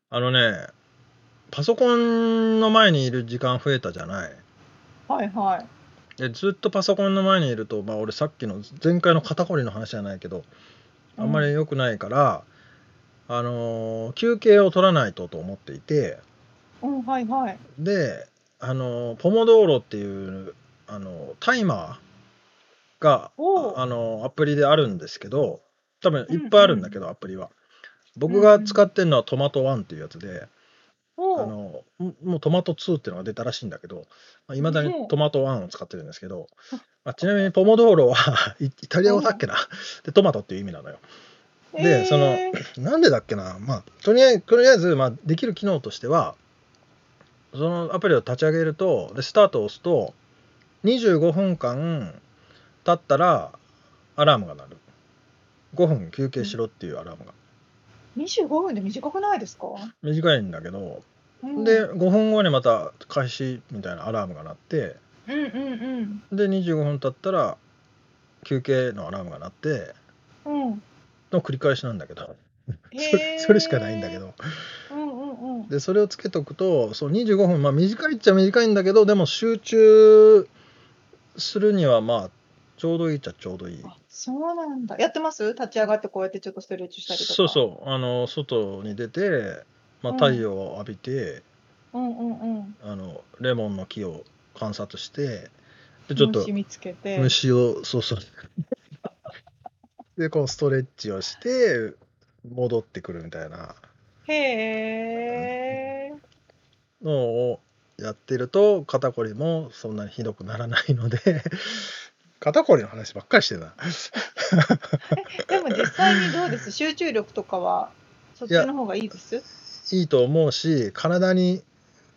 あのねパソコンの前にいる時間増えたじゃないはいはい。でずっとパソコンの前にいると、まあ、俺さっきの前回の肩こりの話じゃないけどあんまり良くないから、あのー休憩を取らないとと思っていてうんはいはいで、あのーポモドーロっていう、あのータイマーが、おうあのーアプリであるんですけど多分いっぱいあるんだけど、アプリは。僕が使ってるのはトマト1っていうやつで、おう。あのももうトマト2っていうのが出たらしいんだけどいまあ、未だうんにトマト1を使ってるんですけど、まあ、ちなみにポモドーロはイイタリア語だっけな？でトマトっていう意味なのよ。でえー。そのなんでだっけな、まあ、とりあえずとりあえず、まあ、できる機能としてはそのアプリを立ち上げるとでスタートを押すと25分間経ったらアラームが鳴る。5分休憩しろっていうアラームが25分で短くないですか、短いんだけどうん。で5分後にまた開始みたいなアラームが鳴ってうんうんで25分経ったら休憩のアラームが鳴ってうん。うんの繰り返しなんだけど。そへれー。それしかないんだけど。うんうんうん。でそれをつけとくとそう25分まあ短いっちゃ短いんだけどでも集中するにはまあちょうどいいっちゃちょうどいい。あそうなんだ。やってます？立ち上がってこうやってちょっとストレッチしたりとか？そうそう。あの外に出て、まあ、うん太陽を浴びて、うん。うんうんあのレモンの木を観察してでちょっと虫見つけて。虫をそうそう。でこうストレッチをして戻ってくるみたいな。へえのをやってると肩こりもそんなにひどくならないので肩こりの話ばっかりしてるな でも実際にどうです？集中力とかはそっちの方がいいです？いいと思うし体に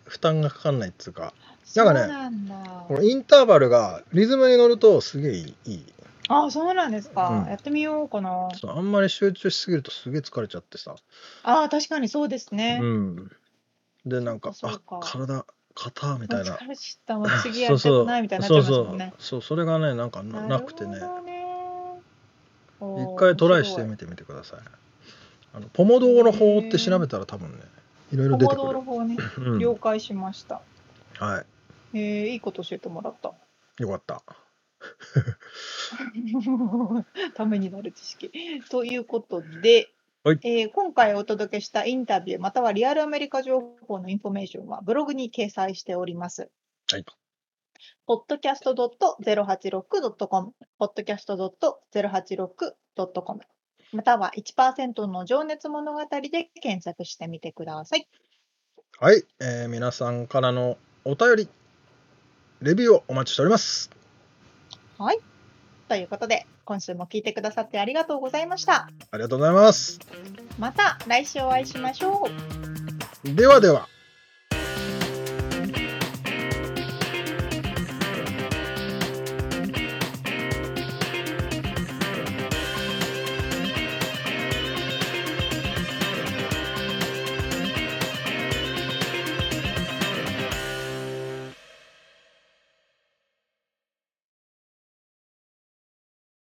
負担がかかんないっていうか。そうなんかねなんだ。このインターバルがリズムに乗るとすげえいい。いいあそうなんですか、うん。やってみようかな。そうあんまり集中しすぎるとすげえ疲れちゃってさ。あ確かにそうですね、うん。でなんかあ体肩みたいな。次やりたくないみたいに なっちゃいますもんね。そうそう。そうそれがねなんかななくてね。一回トライして面みてみてくださいあのポモドーロ法って調べたら多分ねいろいろ出てくる。ポモドーロ、法ね。うん。了解しました、はえー、いいこと教えてもらった。いよかった。ためになる知識。ということで、はいえー今回お届けしたインタビューまたはリアルアメリカ情報のインフォメーションはブログに掲載しております。はい podcast.086.com podcast.086.com または1%の情熱物語で検索してみてください。はい、えー皆さんからのお便りレビューをお待ちしておりますはい。ということで、今週も聞いてくださってありがとうございました。ありがとうございますまた来週お会いしましょう。ではでは